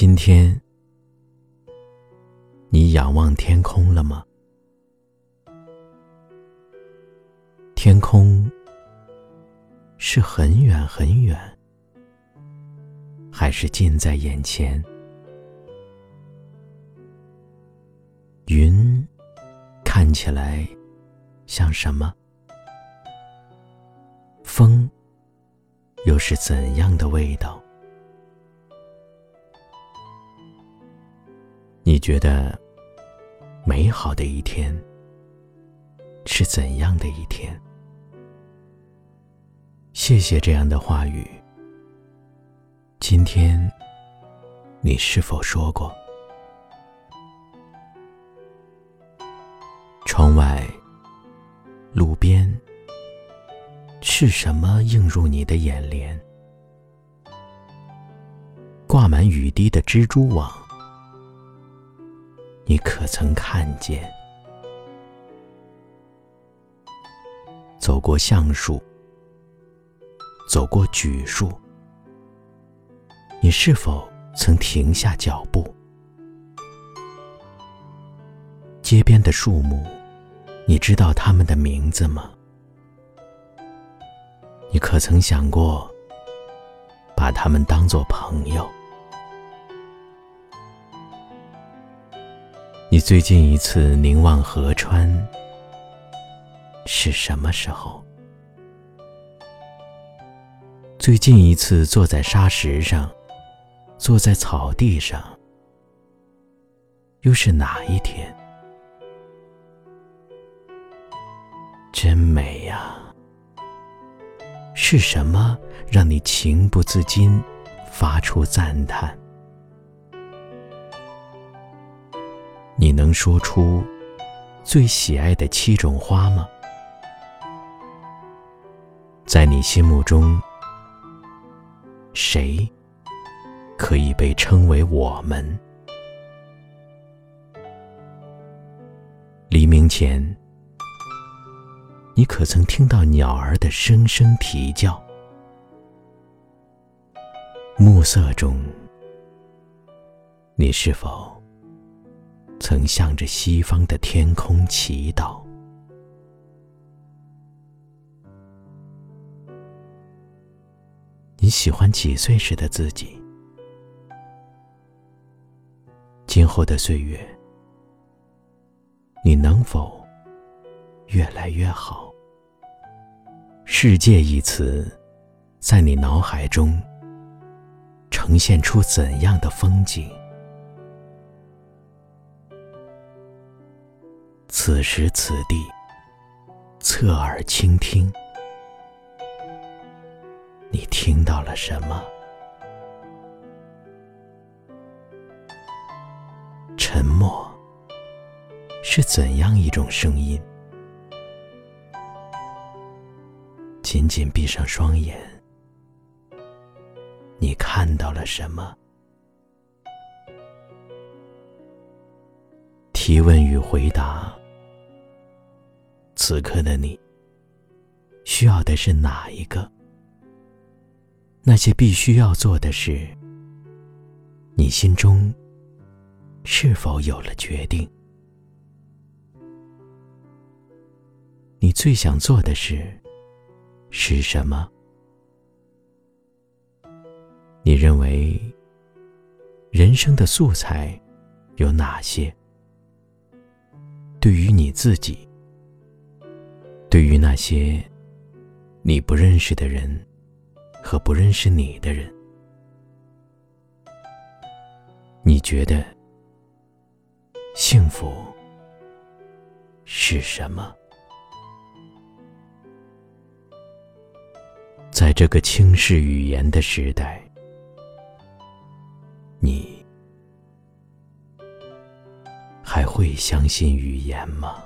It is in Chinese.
今天，你仰望天空了吗？天空是很远很远，还是近在眼前？云看起来像什么？风又是怎样的味道？你觉得美好的一天是怎样的一天？谢谢这样的话语。今天你是否说过？窗外，路边，是什么映入你的眼帘？挂满雨滴的蜘蛛网，你可曾看见？走过橡树，走过榉树，你是否曾停下脚步？街边的树木。你知道他们的名字吗？你可曾想过把他们当作朋友？你最近一次凝望河川是什么时候？最近一次坐在沙石上，坐在草地上，又是哪一天？真美呀！是什么让你情不自禁发出赞叹？你能说出最喜爱的七种花吗？在你心目中，谁可以被称为我们？黎明前。你可曾听到鸟儿的声声啼叫？暮色中，你是否曾向着西方的天空祈祷？你喜欢几岁时的自己？今后的岁月，你能否越来越好？世界一词，在你脑海中呈现出怎样的风景？此时此地，侧耳倾听，你听到了什么？沉默是怎样一种声音？紧紧闭上双眼，你看到了什么？提问与回答。此刻的你，需要的是哪一个？那些必须要做的事，你心中是否有了决定？你最想做的事？是什么？你认为人生的素材有哪些？对于你自己，对于那些你不认识的人和不认识你的人，你觉得幸福是什么？在这个轻视语言的时代，你还会相信语言吗？